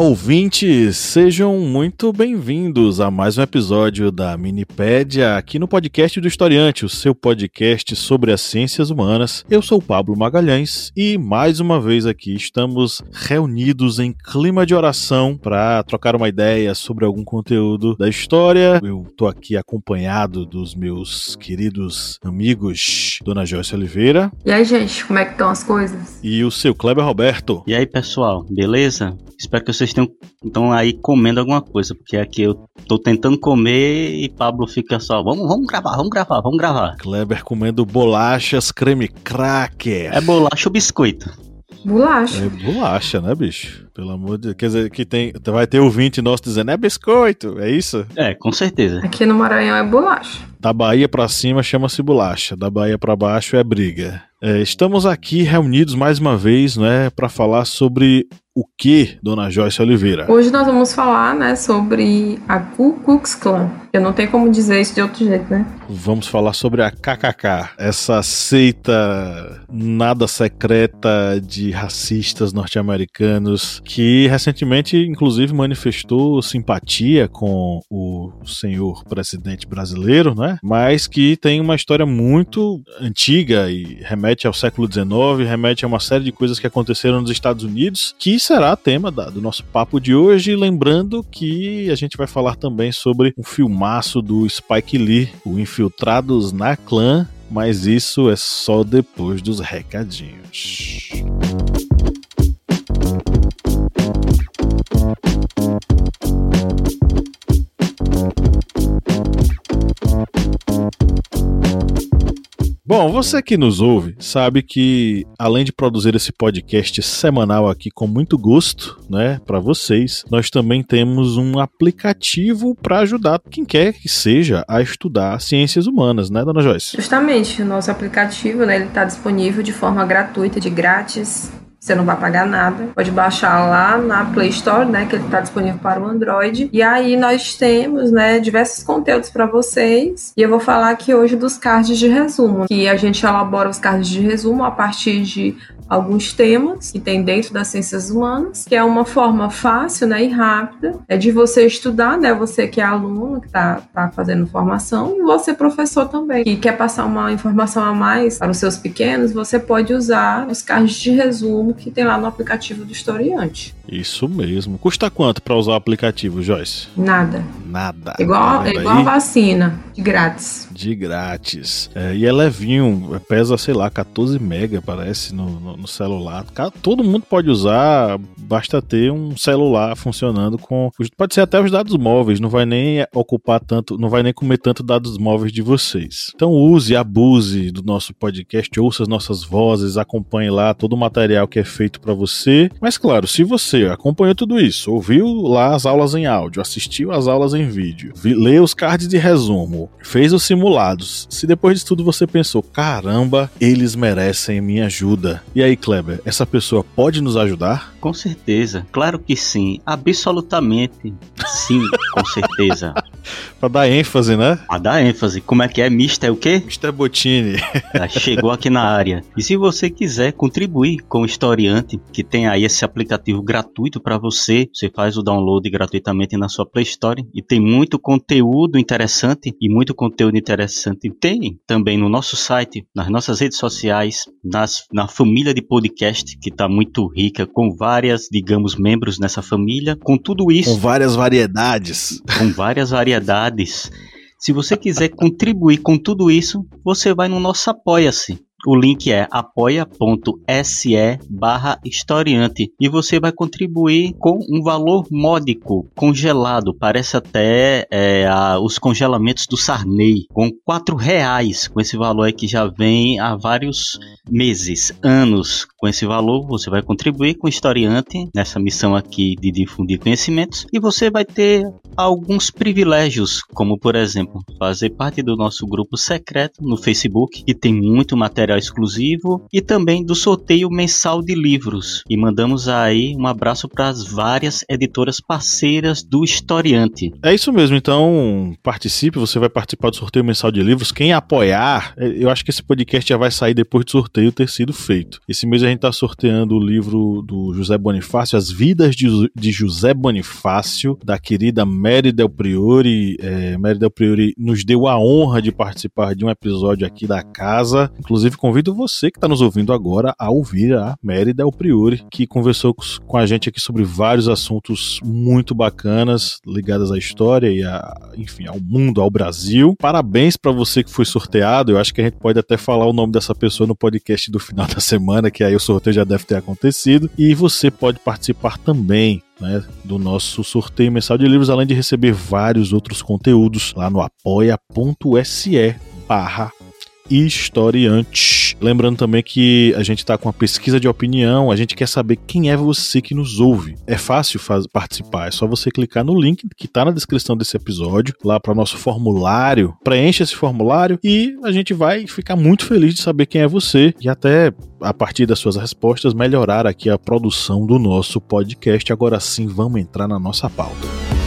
Ouvintes! Sejam muito bem-vindos a mais um episódio da Minipédia aqui no podcast do Historiante, o seu podcast sobre as ciências humanas. Eu sou o Pablo Magalhães e mais uma vez aqui estamos reunidos em clima de oração para trocar uma ideia sobre algum conteúdo da história. Eu tô aqui acompanhado dos meus queridos amigos, Dona Joyce Oliveira. E aí, gente, como é que estão as coisas? E o seu Kleber Roberto. E aí, pessoal, beleza? Espero que vocês tenham estão aí comendo alguma coisa, porque aqui eu tô tentando comer e Pablo fica só, vamos, vamos gravar, vamos gravar, vamos gravar. Kleber comendo bolachas creme cracker. É bolacha ou biscoito? Bolacha. É bolacha, né, bicho? Pelo amor de Deus. Quer dizer, que tem, vai ter ouvinte nosso dizendo, é biscoito, é isso? É, com certeza. Aqui no Maranhão é bolacha. Da Bahia pra cima chama-se bolacha, da Bahia pra baixo é briga. É, estamos aqui reunidos mais uma vez, né, para falar sobre o que, dona Joyce Oliveira? Hoje nós vamos falar, né, sobre a Ku Klux Klan. Eu não tenho como dizer isso de outro jeito, né? Vamos falar sobre a KKK, essa seita nada secreta de racistas norte-americanos que recentemente, inclusive, manifestou simpatia com o senhor presidente brasileiro, né? Mas que tem uma história muito antiga e remete ao século XIX, remete a uma série de coisas que aconteceram nos Estados Unidos que será tema da, do nosso papo de hoje. Lembrando que a gente vai falar também sobre um filmaço do Spike Lee, o Infiltrados na Clã, mas isso é só depois dos recadinhos. Bom, você que nos ouve sabe que além de produzir esse podcast semanal aqui com muito gosto, né, para vocês, nós também temos um aplicativo para ajudar quem quer que seja a estudar ciências humanas, né, dona Joyce? Justamente, o nosso aplicativo, né, ele está disponível de forma gratuita, de grátis, você não vai pagar nada. Pode baixar lá na Play Store, né, que ele está disponível para o Android. E aí nós temos, né, diversos conteúdos para vocês. E eu vou falar aqui hoje dos cards de resumo, que a gente elabora os cards de resumo a partir de alguns temas que tem dentro das ciências humanas, que é uma forma fácil né, e rápida é de você estudar, né? Você que é aluno, que está tá fazendo formação, e você professor também, que quer passar uma informação a mais para os seus pequenos, você pode usar os cards de resumo que tem lá no aplicativo do historiante. Isso mesmo. Custa quanto para usar o aplicativo, Joyce? Nada. Nada. Igual, é igual a vacina, de grátis. De grátis. É, e é levinho, pesa, sei lá, 14 mega, parece, no, no, no, celular. Todo mundo pode usar, basta ter um celular funcionando com. Pode ser até os dados móveis, não vai nem ocupar tanto, não vai nem comer tanto dados móveis de vocês. Então use, abuse do nosso podcast, ouça as nossas vozes, acompanhe lá todo o material que é feito para você. Mas claro, se você acompanhou tudo isso, ouviu lá as aulas em áudio, assistiu as aulas em vídeo, leu os cards de resumo, fez os simulados. Se depois de tudo você pensou, caramba, eles merecem minha ajuda. E aí, Kleber, essa pessoa pode nos ajudar? Com certeza, claro que sim, absolutamente sim, com certeza. pra dar ênfase, né? Pra dar ênfase. Como é que é? Mister o quê? Mister Botini. Chegou aqui na área. E se você quiser contribuir com o historiante, que tem aí esse aplicativo gratuito para você, você faz o download gratuitamente na sua Play Store e tem muito conteúdo interessante e muito conteúdo interessante tem também no nosso site, nas nossas redes sociais, nas, na família de podcast que está muito rica com várias, digamos, membros nessa família, com tudo isso. Com várias variedades. Com várias variedades. Se você quiser contribuir com tudo isso, você vai no nosso Apoia-se. O link é apoia.se barra historiante e você vai contribuir com um valor módico, congelado, parece até é, a, os congelamentos do Sarney, com quatro reais, com esse valor aí que já vem há vários meses, anos. Com esse valor você vai contribuir com o historiante nessa missão aqui de difundir conhecimentos e você vai ter alguns privilégios, como por exemplo, fazer parte do nosso grupo secreto no Facebook, que tem muito material exclusivo, e também do sorteio mensal de livros. E mandamos aí um abraço para as várias editoras parceiras do Historiante. É isso mesmo, então participe, você vai participar do sorteio mensal de livros. Quem apoiar, eu acho que esse podcast já vai sair depois do sorteio ter sido feito. Esse mês a gente está sorteando o livro do José Bonifácio, As Vidas de, de José Bonifácio, da querida Mary Del Priori. É, Mary Del Priori nos deu a honra de participar de um episódio aqui da casa. Inclusive, convido você que está nos ouvindo agora a ouvir a Mary Del Priori, que conversou com a gente aqui sobre vários assuntos muito bacanas ligados à história e, a, enfim, ao mundo, ao Brasil. Parabéns para você que foi sorteado. Eu acho que a gente pode até falar o nome dessa pessoa no podcast do final da semana, que aí o sorteio já deve ter acontecido. E você pode participar também né, do nosso sorteio mensal de livros, além de receber vários outros conteúdos lá no apoia.se barra historiante. Lembrando também que a gente está com uma pesquisa de opinião, a gente quer saber quem é você que nos ouve. É fácil participar, é só você clicar no link que está na descrição desse episódio, lá para o nosso formulário. Preencha esse formulário e a gente vai ficar muito feliz de saber quem é você e até a partir das suas respostas melhorar aqui a produção do nosso podcast. Agora sim, vamos entrar na nossa pauta.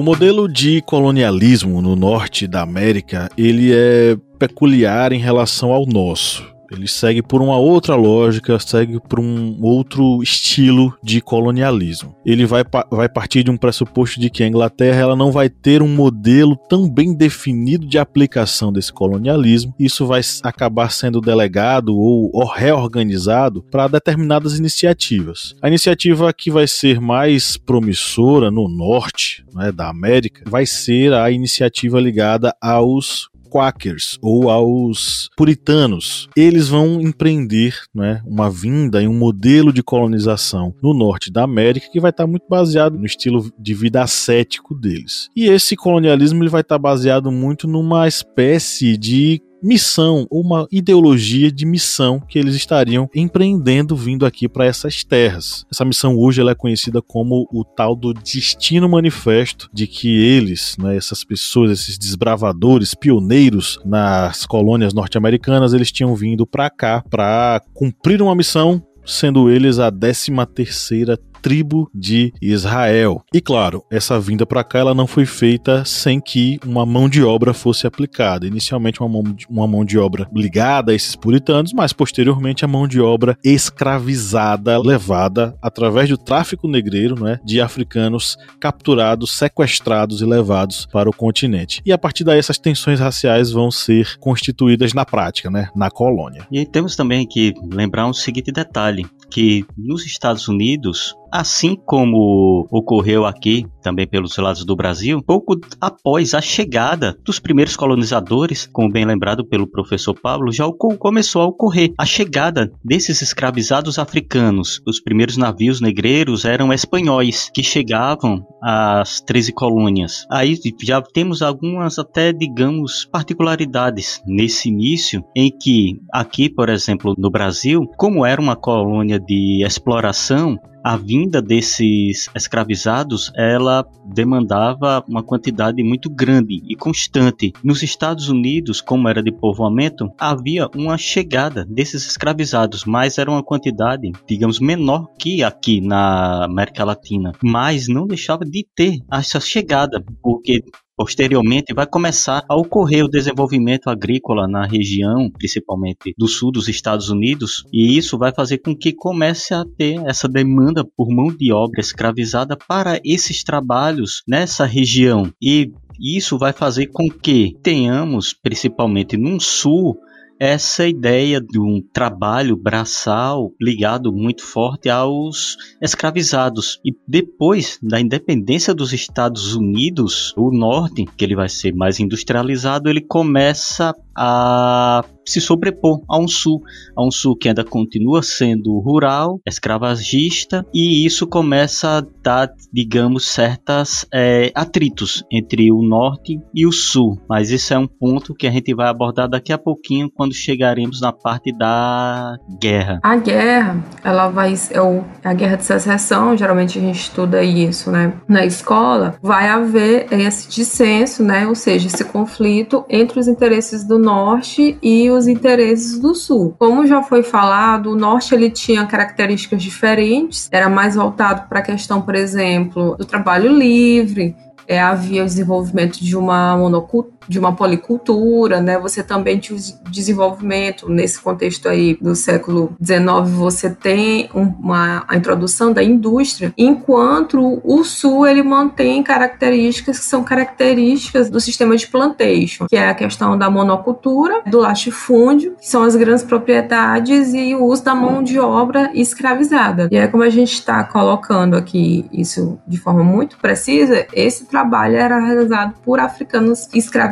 O modelo de colonialismo no norte da América, ele é peculiar em relação ao nosso. Ele segue por uma outra lógica, segue por um outro estilo de colonialismo. Ele vai, vai partir de um pressuposto de que a Inglaterra ela não vai ter um modelo tão bem definido de aplicação desse colonialismo. Isso vai acabar sendo delegado ou, ou reorganizado para determinadas iniciativas. A iniciativa que vai ser mais promissora no norte né, da América vai ser a iniciativa ligada aos quakers ou aos puritanos. Eles vão empreender né, uma vinda em um modelo de colonização no norte da América que vai estar muito baseado no estilo de vida ascético deles. E esse colonialismo ele vai estar baseado muito numa espécie de missão, uma ideologia de missão que eles estariam empreendendo vindo aqui para essas terras. Essa missão hoje ela é conhecida como o tal do destino manifesto, de que eles, né, essas pessoas, esses desbravadores, pioneiros nas colônias norte-americanas, eles tinham vindo para cá para cumprir uma missão sendo eles a 13 terceira tribo de Israel. E claro, essa vinda para cá ela não foi feita sem que uma mão de obra fosse aplicada. Inicialmente uma mão, de, uma mão de obra ligada a esses puritanos, mas posteriormente a mão de obra escravizada, levada através do tráfico negreiro, né, de africanos capturados, sequestrados e levados para o continente. E a partir daí essas tensões raciais vão ser constituídas na prática, né, na colônia. E temos também que lembrar um seguinte detalhe, que nos Estados Unidos Assim como ocorreu aqui, também pelos lados do Brasil, pouco após a chegada dos primeiros colonizadores, como bem lembrado pelo professor Pablo, já começou a ocorrer a chegada desses escravizados africanos. Os primeiros navios negreiros eram espanhóis que chegavam às 13 colônias. Aí já temos algumas até, digamos, particularidades nesse início, em que aqui, por exemplo, no Brasil, como era uma colônia de exploração, a vinda desses escravizados ela demandava uma quantidade muito grande e constante. Nos Estados Unidos, como era de povoamento, havia uma chegada desses escravizados, mas era uma quantidade, digamos, menor que aqui na América Latina. Mas não deixava de ter essa chegada, porque Posteriormente, vai começar a ocorrer o desenvolvimento agrícola na região, principalmente do sul dos Estados Unidos, e isso vai fazer com que comece a ter essa demanda por mão de obra escravizada para esses trabalhos nessa região. E isso vai fazer com que tenhamos, principalmente no sul, essa ideia de um trabalho braçal ligado muito forte aos escravizados. E depois da independência dos Estados Unidos, o norte, que ele vai ser mais industrializado, ele começa a se sobrepor a um sul, a um sul que ainda continua sendo rural, escravagista, e isso começa a dar, digamos, certas é, atritos entre o norte e o sul. Mas isso é um ponto que a gente vai abordar daqui a pouquinho quando chegaremos na parte da guerra. A guerra, ela vai é o, a guerra de secessão, geralmente a gente estuda isso, né, na escola, vai haver esse dissenso, né, ou seja, esse conflito entre os interesses do norte e os interesses do sul. Como já foi falado, o norte ele tinha características diferentes, era mais voltado para a questão, por exemplo, do trabalho livre, é, havia o desenvolvimento de uma monocultura, de uma policultura, né? Você também o desenvolvimento nesse contexto aí do século XIX, você tem uma a introdução da indústria, enquanto o sul ele mantém características que são características do sistema de plantation, que é a questão da monocultura, do latifúndio, que são as grandes propriedades e o uso da mão de obra escravizada. E é como a gente está colocando aqui isso de forma muito precisa, esse trabalho era realizado por africanos escravizados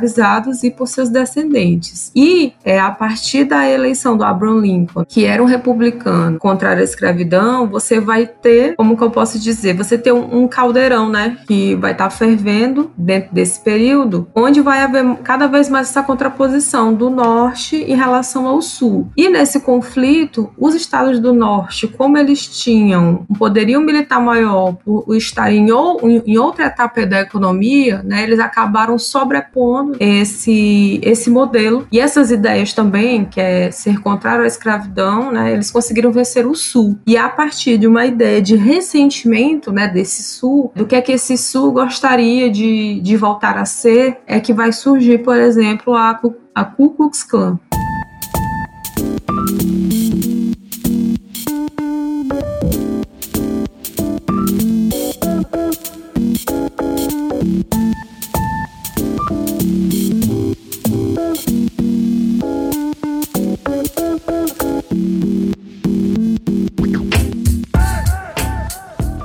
e por seus descendentes. E é, a partir da eleição do Abraham Lincoln, que era um republicano contrário à escravidão, você vai ter, como que eu posso dizer, você tem um, um caldeirão, né, que vai estar tá fervendo dentro desse período, onde vai haver cada vez mais essa contraposição do norte em relação ao sul. E nesse conflito, os estados do norte, como eles tinham um poderio militar maior por estar em, ou, em outra etapa da economia, né, eles acabaram sobrepondo esse, esse modelo. E essas ideias também, que é ser contrário à escravidão, né, eles conseguiram vencer o Sul. E a partir de uma ideia de ressentimento né, desse Sul, do que é que esse Sul gostaria de, de voltar a ser, é que vai surgir, por exemplo, a, a Ku Klux Klan.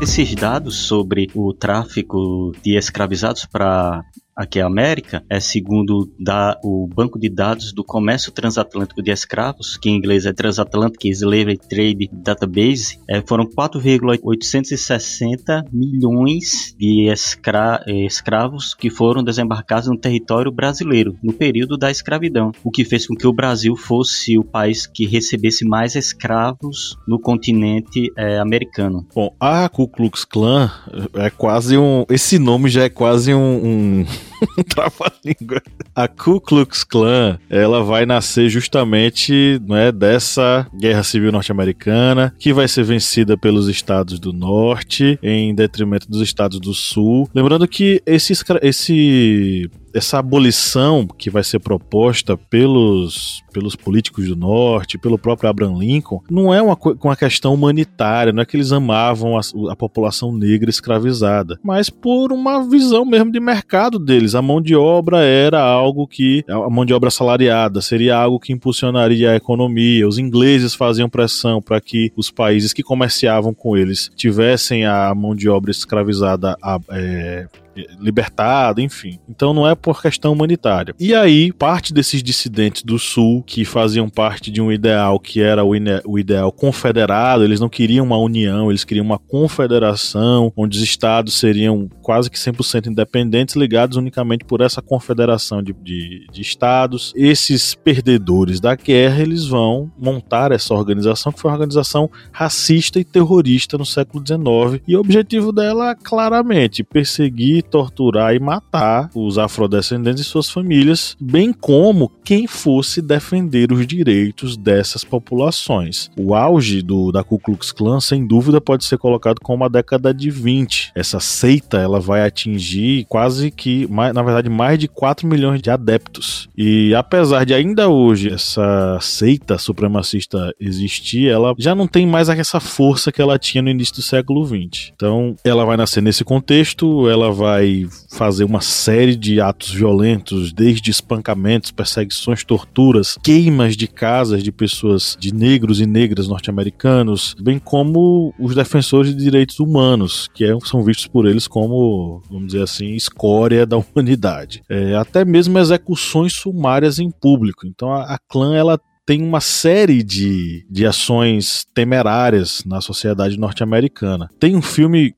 Esses dados sobre o tráfico de escravizados para aqui a América, é segundo da, o Banco de Dados do Comércio Transatlântico de Escravos, que em inglês é Transatlantic Slave Trade Database, é, foram 4,860 milhões de escra escravos que foram desembarcados no território brasileiro no período da escravidão, o que fez com que o Brasil fosse o país que recebesse mais escravos no continente é, americano. Bom, a Ku Klux Klan é quase um. Esse nome já é quase um, um Trava-língua. A Ku Klux Klan, ela vai nascer justamente né, dessa guerra civil norte-americana, que vai ser vencida pelos estados do norte, em detrimento dos estados do sul. Lembrando que esse, esse essa abolição que vai ser proposta pelos, pelos políticos do norte, pelo próprio Abraham Lincoln, não é uma, uma questão humanitária, não é que eles amavam a, a população negra escravizada, mas por uma visão mesmo de mercado deles. A mão de obra era algo que, a mão de obra salariada, seria algo que impulsionaria a economia. Os ingleses faziam pressão para que os países que comerciavam com eles tivessem a mão de obra escravizada é, libertado, enfim. Então não é por questão humanitária. E aí, parte desses dissidentes do Sul, que faziam parte de um ideal que era o, o ideal confederado, eles não queriam uma união, eles queriam uma confederação, onde os estados seriam quase que 100% independentes, ligados unicamente por essa confederação de, de, de estados. Esses perdedores da guerra, eles vão montar essa organização, que foi uma organização racista e terrorista no século XIX. E o objetivo dela, claramente, perseguir torturar e matar os afrodescendentes e suas famílias, bem como quem fosse defender os direitos dessas populações. O auge do, da Ku Klux Klan, sem dúvida, pode ser colocado como a década de 20. Essa seita ela vai atingir quase que, na verdade, mais de 4 milhões de adeptos. E apesar de ainda hoje essa seita supremacista existir, ela já não tem mais essa força que ela tinha no início do século 20. Então, ela vai nascer nesse contexto, ela vai vai fazer uma série de atos violentos, desde espancamentos, perseguições, torturas, queimas de casas de pessoas, de negros e negras norte-americanos, bem como os defensores de direitos humanos, que é, são vistos por eles como, vamos dizer assim, escória da humanidade. É, até mesmo execuções sumárias em público. Então a, a clã ela tem uma série de, de ações temerárias na sociedade norte-americana. Tem um filme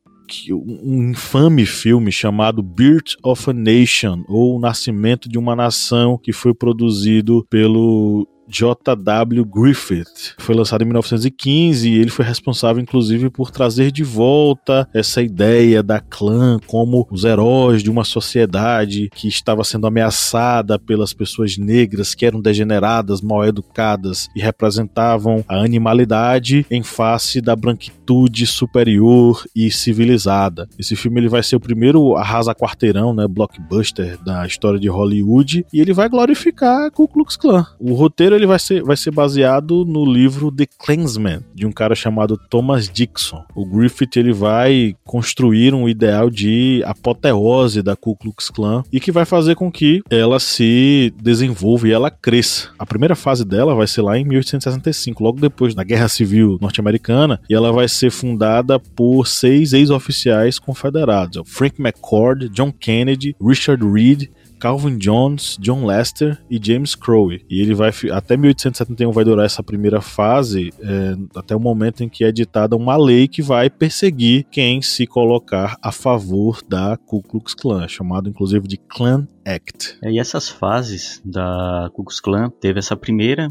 um infame filme chamado Birth of a Nation, ou O Nascimento de uma Nação, que foi produzido pelo J.W. Griffith. Foi lançado em 1915 e ele foi responsável, inclusive, por trazer de volta essa ideia da clã como os heróis de uma sociedade que estava sendo ameaçada pelas pessoas negras que eram degeneradas, mal educadas e representavam a animalidade em face da branquitude superior e civilizada. Esse filme ele vai ser o primeiro arrasa quarteirão, né, blockbuster da história de Hollywood e ele vai glorificar a Ku Klux Klan. O roteiro ele vai ser, vai ser baseado no livro The Clansman, de um cara chamado Thomas Dixon. O Griffith ele vai construir um ideal de apoteose da Ku Klux Klan e que vai fazer com que ela se desenvolva e ela cresça. A primeira fase dela vai ser lá em 1865, logo depois da Guerra Civil Norte-Americana, e ela vai ser fundada por seis ex-oficiais confederados: Frank McCord, John Kennedy, Richard Reed, Calvin Jones, John Lester e James Crowe. E ele vai até 1871 vai durar essa primeira fase, é, até o momento em que é editada uma lei que vai perseguir quem se colocar a favor da Ku Klux Klan, chamado inclusive de Klan Act. É, e essas fases da Ku Klux Klan teve essa primeira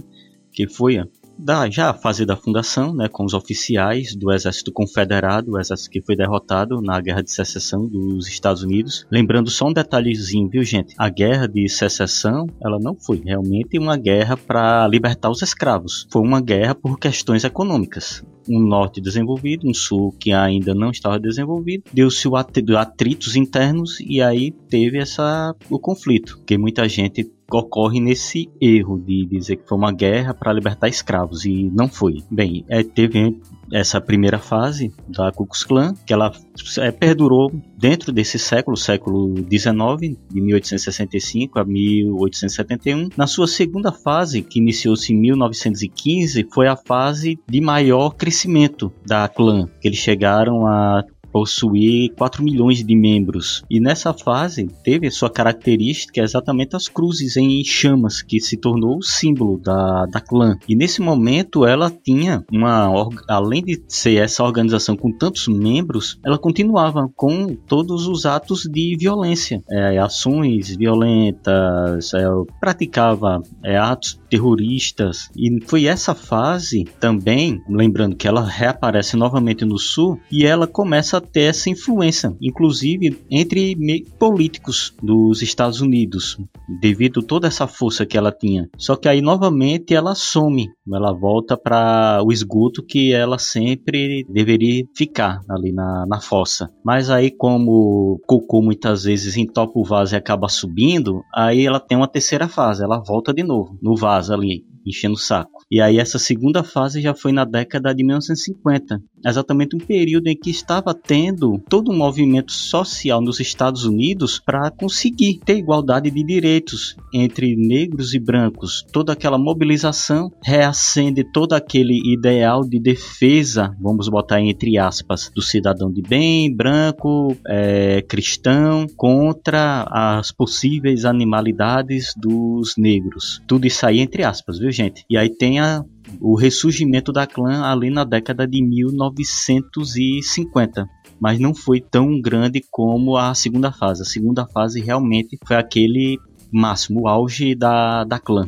que foi da já a fase da fundação, né, com os oficiais do Exército Confederado, o exército que foi derrotado na Guerra de Secessão dos Estados Unidos. Lembrando só um detalhezinho, viu, gente? A Guerra de Secessão, ela não foi realmente uma guerra para libertar os escravos. Foi uma guerra por questões econômicas um norte desenvolvido, um sul que ainda não estava desenvolvido, deu-se atritos internos e aí teve essa o conflito, que muita gente ocorre nesse erro de dizer que foi uma guerra para libertar escravos e não foi. Bem, é, teve essa primeira fase da Ku Klux Klan, que ela é, perdurou dentro desse século, século XIX, de 1865 a 1871. Na sua segunda fase, que iniciou-se em 1915, foi a fase de maior crescimento da que eles chegaram a possuir 4 milhões de membros. E nessa fase teve sua característica exatamente as cruzes em chamas, que se tornou o símbolo da, da clã. E nesse momento ela tinha uma. Além de ser essa organização com tantos membros, ela continuava com todos os atos de violência, é, ações violentas, é, praticava é, atos terroristas. E foi essa fase também, lembrando que ela reaparece novamente no sul e ela começa a ter essa influência, inclusive entre políticos dos Estados Unidos, devido a toda essa força que ela tinha. Só que aí novamente ela some, ela volta para o esgoto que ela sempre deveria ficar ali na, na fossa. Mas aí, como cocô muitas vezes entopa o vaso e acaba subindo, aí ela tem uma terceira fase, ela volta de novo no vaso ali enchendo o saco. E aí essa segunda fase já foi na década de 1950, exatamente um período em que estava tendo todo um movimento social nos Estados Unidos para conseguir ter igualdade de direitos entre negros e brancos. Toda aquela mobilização reacende todo aquele ideal de defesa, vamos botar entre aspas, do cidadão de bem, branco, é, cristão, contra as possíveis animalidades dos negros. Tudo isso aí entre aspas, viu gente? E aí tem a, o ressurgimento da clã ali na década de 1950 mas não foi tão grande como a segunda fase. A segunda fase realmente foi aquele máximo, o auge da, da clã.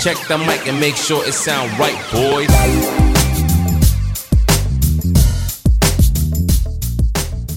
Check the mic and make sure it sound right, boys.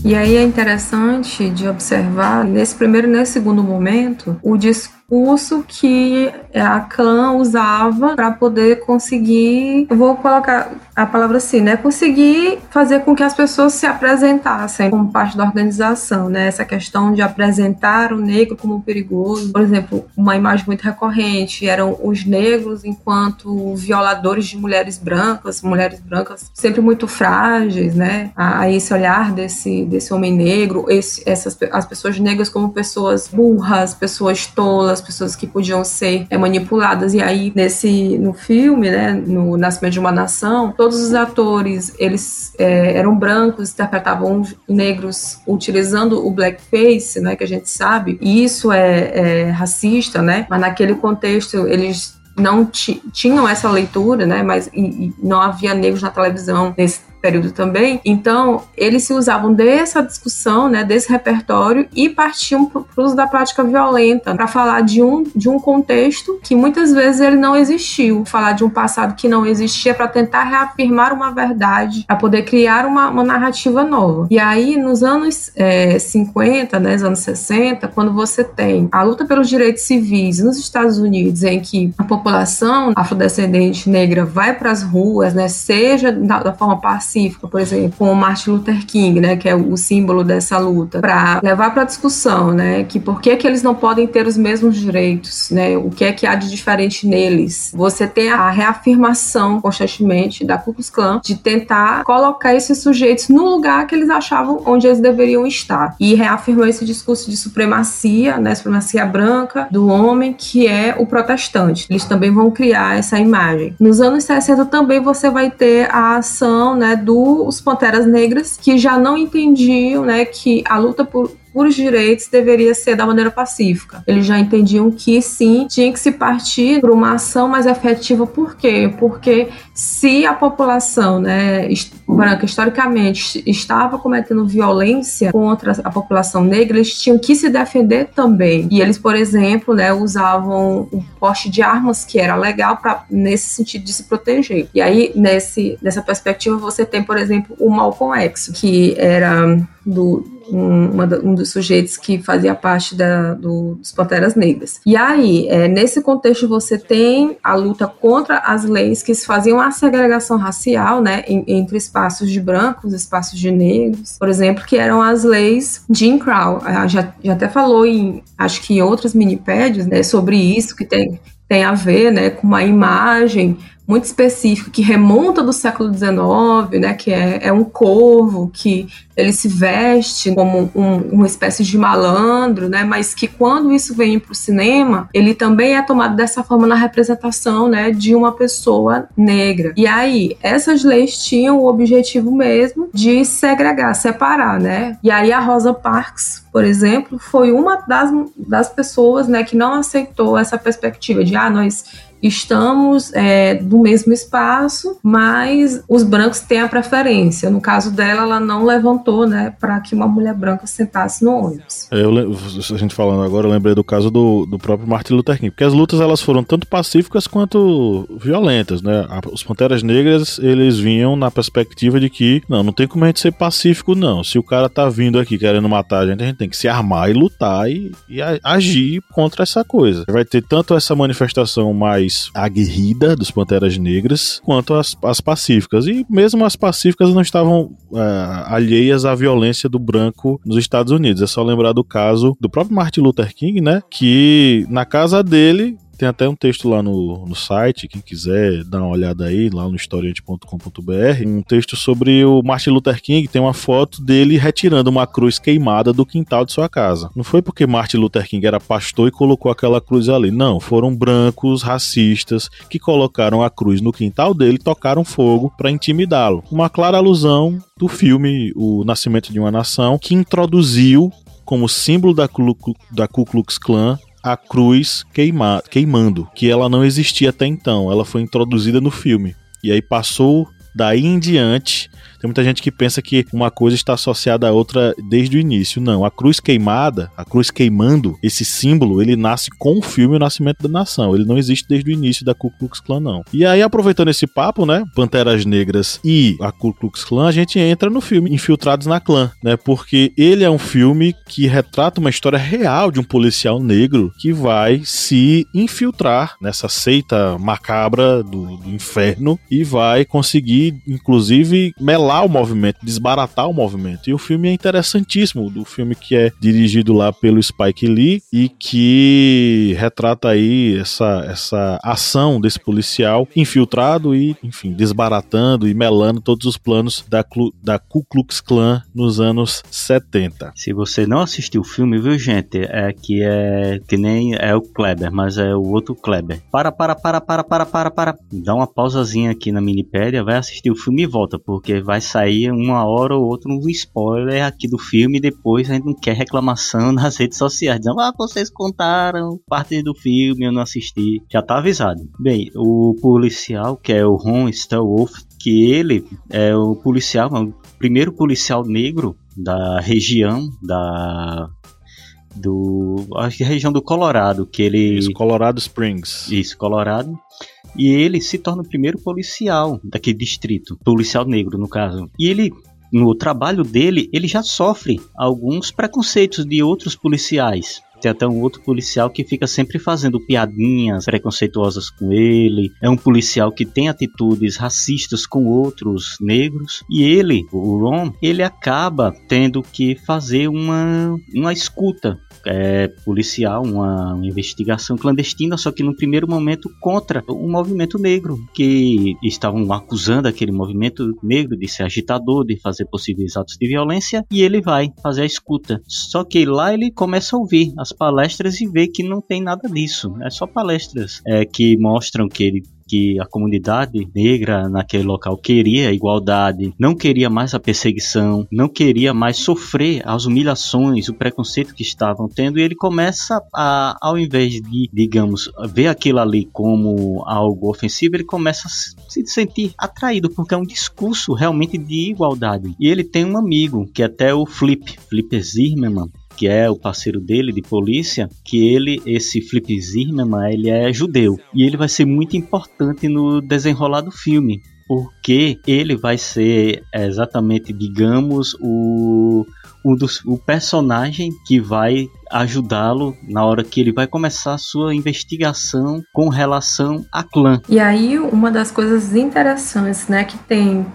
E aí é interessante de observar, nesse primeiro e nesse segundo momento, o discurso discurso que a clã usava para poder conseguir, vou colocar a palavra assim, né, conseguir fazer com que as pessoas se apresentassem como parte da organização, né, essa questão de apresentar o negro como perigoso, por exemplo, uma imagem muito recorrente eram os negros enquanto violadores de mulheres brancas, mulheres brancas sempre muito frágeis, né, a, a esse olhar desse desse homem negro, esse, essas as pessoas negras como pessoas burras, pessoas tolas, pessoas que podiam ser é, manipuladas. E aí nesse no filme, né, no Nascimento de uma Nação, todos os atores eles é, eram brancos, interpretavam negros utilizando o blackface, né, que a gente sabe, e isso é, é racista, né, mas naquele contexto eles não tinham essa leitura, né? Mas e, e não havia negros na televisão nesse período também. Então, eles se usavam dessa discussão, né, desse repertório e partiam para o uso da prática violenta, para falar de um, de um contexto que muitas vezes ele não existiu, falar de um passado que não existia para tentar reafirmar uma verdade, para poder criar uma, uma, narrativa nova. E aí, nos anos é, 50, né, anos 60, quando você tem a luta pelos direitos civis nos Estados Unidos, em que a população afrodescendente negra vai para as ruas, né, seja da, da forma parcial pacífica, por exemplo, com Martin Luther King, né, que é o símbolo dessa luta, para levar para discussão, né, que por que que eles não podem ter os mesmos direitos, né, o que é que há de diferente neles. Você tem a reafirmação constantemente da Ku Klux Klan de tentar colocar esses sujeitos no lugar que eles achavam onde eles deveriam estar e reafirmou esse discurso de supremacia, né, supremacia branca do homem que é o protestante. Eles também vão criar essa imagem. Nos anos 60 também você vai ter a ação, né, dos Panteras Negras, que já não entendiam né, que a luta por, por direitos deveria ser da maneira pacífica. Eles já entendiam que sim, tinha que se partir para uma ação mais efetiva. Por quê? Porque se a população né, branca historicamente estava cometendo violência contra a população negra, eles tinham que se defender também. E eles, por exemplo, né, usavam o porte de armas que era legal para nesse sentido de se proteger. E aí nesse nessa perspectiva você tem, por exemplo, o Malcolm X, que era do um, um dos sujeitos que fazia parte da, do, dos Panteras Negras. E aí, é, nesse contexto, você tem a luta contra as leis que faziam a segregação racial, né, em, entre espaços de brancos, espaços de negros, por exemplo, que eram as leis Jim Crow. Já, já até falou em, acho que em outras minipédias, né, sobre isso, que tem, tem a ver, né, com uma imagem muito específico que remonta do século XIX, né, que é, é um corvo que ele se veste como um, uma espécie de malandro, né, mas que quando isso vem para o cinema, ele também é tomado dessa forma na representação, né, de uma pessoa negra. E aí essas leis tinham o objetivo mesmo de segregar, separar, né? E aí a Rosa Parks, por exemplo, foi uma das, das pessoas, né, que não aceitou essa perspectiva de ah nós estamos é, do mesmo espaço, mas os brancos têm a preferência. No caso dela, ela não levantou, né, para que uma mulher branca sentasse no ônibus. Eu, a gente falando agora, eu lembrei do caso do, do próprio Martin Luther King, porque as lutas elas foram tanto pacíficas quanto violentas, né? Os Panteras Negras, eles vinham na perspectiva de que, não, não tem como a gente ser pacífico, não. Se o cara tá vindo aqui querendo matar a gente, a gente tem que se armar e lutar e, e agir contra essa coisa. Vai ter tanto essa manifestação mais mais aguerrida dos Panteras Negras quanto as, as pacíficas. E mesmo as pacíficas não estavam uh, alheias à violência do branco nos Estados Unidos. É só lembrar do caso do próprio Martin Luther King, né? Que na casa dele tem até um texto lá no, no site, quem quiser dar uma olhada aí, lá no historiante.com.br, um texto sobre o Martin Luther King, tem uma foto dele retirando uma cruz queimada do quintal de sua casa. Não foi porque Martin Luther King era pastor e colocou aquela cruz ali, não, foram brancos racistas que colocaram a cruz no quintal dele e tocaram fogo para intimidá-lo. Uma clara alusão do filme O Nascimento de uma Nação, que introduziu como símbolo da Ku Klux Klan a cruz queima, queimando, que ela não existia até então, ela foi introduzida no filme. E aí passou daí em diante Tem muita gente que pensa que uma coisa está associada à outra desde o início. Não, a cruz queimada, a cruz queimando, esse símbolo, ele nasce com o filme O Nascimento da Nação. Ele não existe desde o início da Ku Klux Klan, não. E aí, aproveitando esse papo, né, Panteras Negras e a Ku Klux Klan, a gente entra no filme Infiltrados na Clã, né, porque ele é um filme que retrata uma história real de um policial negro que vai se infiltrar nessa seita macabra do, do inferno e vai conseguir, inclusive, melar o movimento, desbaratar o movimento. E o filme é interessantíssimo, do filme que é dirigido lá pelo Spike Lee e que retrata aí essa, essa ação desse policial infiltrado e, enfim, desbaratando e melando todos os planos da, da Ku Klux Klan nos anos 70. Se você não assistiu o filme, viu, gente? É que é que nem é o Kleber, mas é o outro Kleber. Para, para, para, para, para, para, para. Dá uma pausazinha aqui na Minipédia, vai assistir o filme e volta, porque vai sair uma hora ou outra um spoiler aqui do filme e depois a gente não quer reclamação nas redes sociais. Dizendo, ah, vocês contaram parte do filme, eu não assisti. Já tá avisado. Bem, o policial, que é o Ron Stallwolf, que ele é o policial, o primeiro policial negro da região da do acho que região do Colorado, que ele Isso, Colorado Springs. Isso, Colorado. E ele se torna o primeiro policial daquele distrito, policial negro no caso. E ele no trabalho dele, ele já sofre alguns preconceitos de outros policiais. Tem até um outro policial que fica sempre fazendo piadinhas preconceituosas com ele. É um policial que tem atitudes racistas com outros negros. E ele, o Ron, ele acaba tendo que fazer uma, uma escuta é, policial, uma, investigação clandestina, só que no primeiro momento contra o movimento negro, que estavam acusando aquele movimento negro de ser agitador, de fazer possíveis atos de violência, e ele vai fazer a escuta. Só que lá ele começa a ouvir as palestras e vê que não tem nada disso, é só palestras é, que mostram que ele que a comunidade negra naquele local queria a igualdade, não queria mais a perseguição, não queria mais sofrer as humilhações, o preconceito que estavam tendo, e ele começa a, ao invés de, digamos, ver aquilo ali como algo ofensivo, ele começa a se sentir atraído, porque é um discurso realmente de igualdade. E ele tem um amigo, que é até o Flip, Flip Zimmerman, que é o parceiro dele de polícia, que ele, esse Flip Zimmerman, ele é judeu. E ele vai ser muito importante no desenrolar do filme, porque ele vai ser exatamente, digamos, o, dos, o personagem que vai ajudá-lo na hora que ele vai começar a sua investigação com relação a clã. E aí uma das coisas interessantes, né, que tem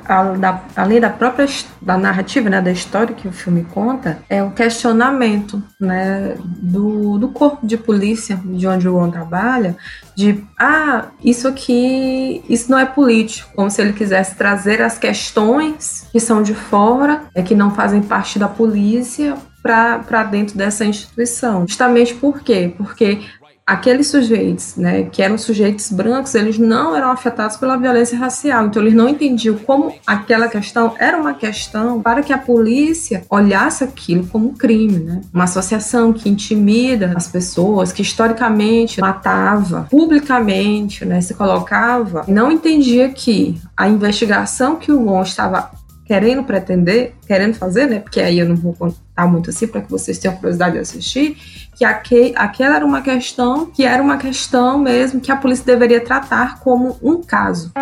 além da própria da narrativa, né, da história que o filme conta, é o questionamento, né, do, do corpo de polícia de onde o Ron trabalha, de ah, isso aqui, isso não é político, como se ele quisesse trazer as questões que são de fora, é que não fazem parte da polícia para dentro dessa instituição. Justamente por quê? Porque aqueles sujeitos, né, que eram sujeitos brancos, eles não eram afetados pela violência racial. Então eles não entendiam como aquela questão era uma questão para que a polícia olhasse aquilo como um crime, né? Uma associação que intimida as pessoas, que historicamente matava publicamente, né, se colocava, não entendia que a investigação que o Gon estava querendo pretender, querendo fazer, né? Porque aí eu não vou contar muito assim para que vocês tenham curiosidade de assistir, que aquela era uma questão que era uma questão mesmo que a polícia deveria tratar como um caso.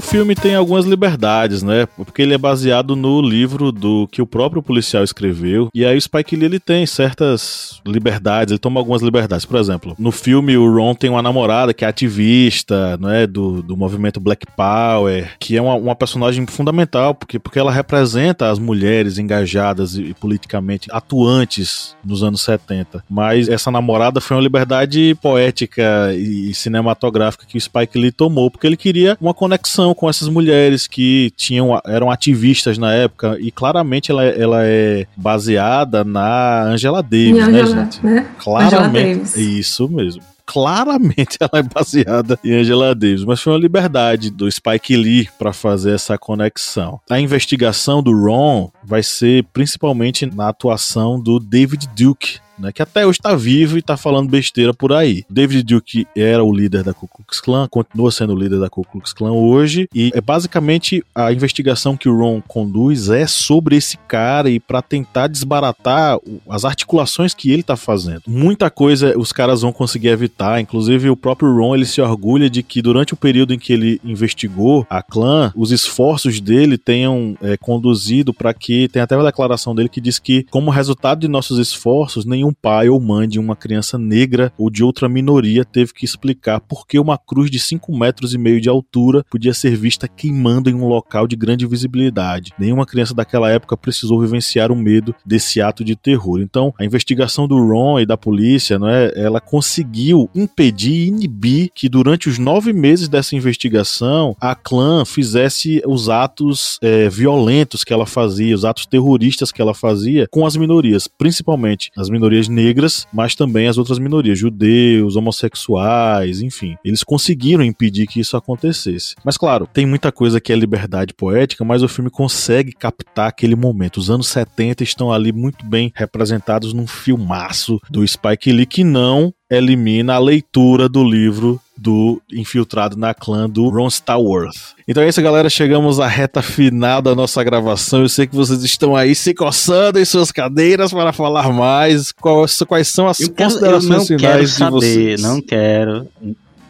O filme tem algumas liberdades, né? Porque ele é baseado no livro do que o próprio policial escreveu. E aí o Spike Lee ele tem certas liberdades, ele toma algumas liberdades. Por exemplo, no filme o Ron tem uma namorada que é ativista, né? Do, do movimento Black Power, que é uma, uma personagem fundamental, porque, porque ela representa as mulheres engajadas e, e politicamente atuantes nos anos 70. Mas essa namorada foi uma liberdade poética e cinematográfica que o Spike Lee tomou, porque ele queria uma conexão com essas mulheres que tinham eram ativistas na época e claramente ela, ela é baseada na Angela Davis, né, Angela, né, gente? Né? Claramente, isso mesmo claramente ela é baseada em Angela Davis, mas foi uma liberdade do Spike Lee para fazer essa conexão. A investigação do Ron vai ser principalmente na atuação do David Duke, né, que até hoje está vivo e está falando besteira por aí. David Duke era o líder da Ku Klux Klan, continua sendo o líder da Ku Klux Klan hoje, e é basicamente a investigação que o Ron conduz é sobre esse cara e para tentar desbaratar as articulações que ele está fazendo. Muita coisa os caras vão conseguir evitar, inclusive o próprio Ron ele se orgulha de que durante o período em que ele investigou a clã, os esforços dele tenham é, conduzido para que tem até uma declaração dele que diz que como resultado de nossos esforços, nenhum pai ou mãe de uma criança negra ou de outra minoria teve que explicar por que uma cruz de 5 metros e meio de altura podia ser vista queimando em um local de grande visibilidade. Nenhuma criança daquela época precisou vivenciar o medo desse ato de terror. Então, a investigação do Ron e da polícia, não é, ela conseguiu impedir e inibir que durante os nove meses dessa investigação a clã fizesse os atos é, violentos que ela fazia, os atos terroristas que ela fazia com as minorias, principalmente as minorias negras, mas também as outras minorias, judeus, homossexuais, enfim. Eles conseguiram impedir que isso acontecesse. Mas claro, tem muita coisa que é liberdade poética, mas o filme consegue captar aquele momento. Os anos 70 estão ali muito bem representados num filmaço do Spike Lee que não elimina a leitura do livro do infiltrado na clã do Ron Starworth. Então é isso, galera. Chegamos à reta final da nossa gravação. Eu sei que vocês estão aí se coçando em suas cadeiras para falar mais. Quais, quais são as eu considerações quero, finais de vocês? Não quero,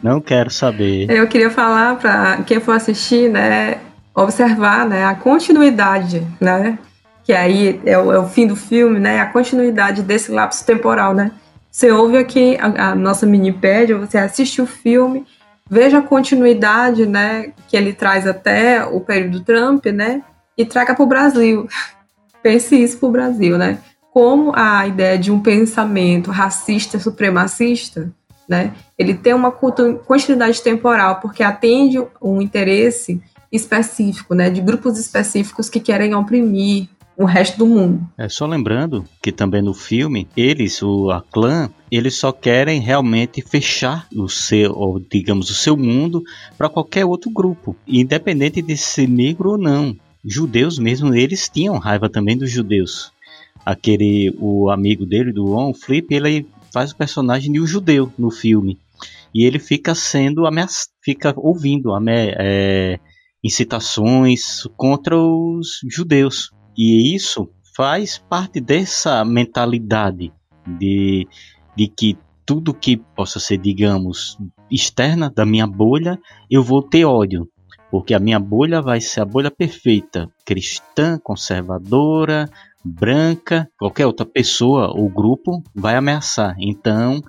não quero saber. Eu queria falar para quem for assistir, né, observar, né, a continuidade, né, que aí é o, é o fim do filme, né, a continuidade desse lapso temporal, né você ouve aqui a, a nossa minipédia, você assiste o filme, veja a continuidade, né, que ele traz até o período Trump, né, e traga para o Brasil. Pense isso para o Brasil, né? Como a ideia de um pensamento racista, supremacista, né, ele tem uma continuidade temporal, porque atende um interesse específico, né, de grupos específicos que querem oprimir, o resto do mundo. É só lembrando que também no filme eles, o a clã, eles só querem realmente fechar o seu, ou digamos, o seu mundo para qualquer outro grupo, independente de ser negro ou não. Judeus mesmo, eles tinham raiva também dos judeus. Aquele, o amigo dele, do Ron Flip, ele faz o personagem de um judeu no filme. E ele fica sendo ameaçado, fica ouvindo ame é, incitações contra os judeus. E isso faz parte dessa mentalidade de, de que tudo que possa ser, digamos, externa da minha bolha, eu vou ter ódio. Porque a minha bolha vai ser a bolha perfeita, cristã, conservadora, branca, qualquer outra pessoa ou grupo vai ameaçar. Então,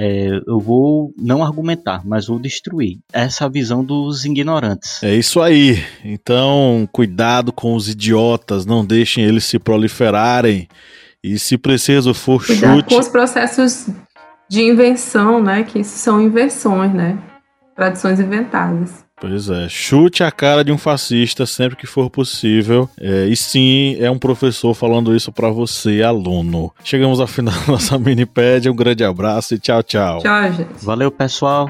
é, eu vou não argumentar, mas vou destruir. Essa é a visão dos ignorantes. É isso aí. Então, cuidado com os idiotas, não deixem eles se proliferarem. E se preciso for Cuidado chute. com os processos de invenção, né? Que isso são invenções, né? Tradições inventadas. Pois é, chute a cara de um fascista sempre que for possível. É, e sim, é um professor falando isso para você, aluno. Chegamos ao final da nossa minipédia. Um grande abraço e tchau, tchau. Tchau, gente. Valeu, pessoal.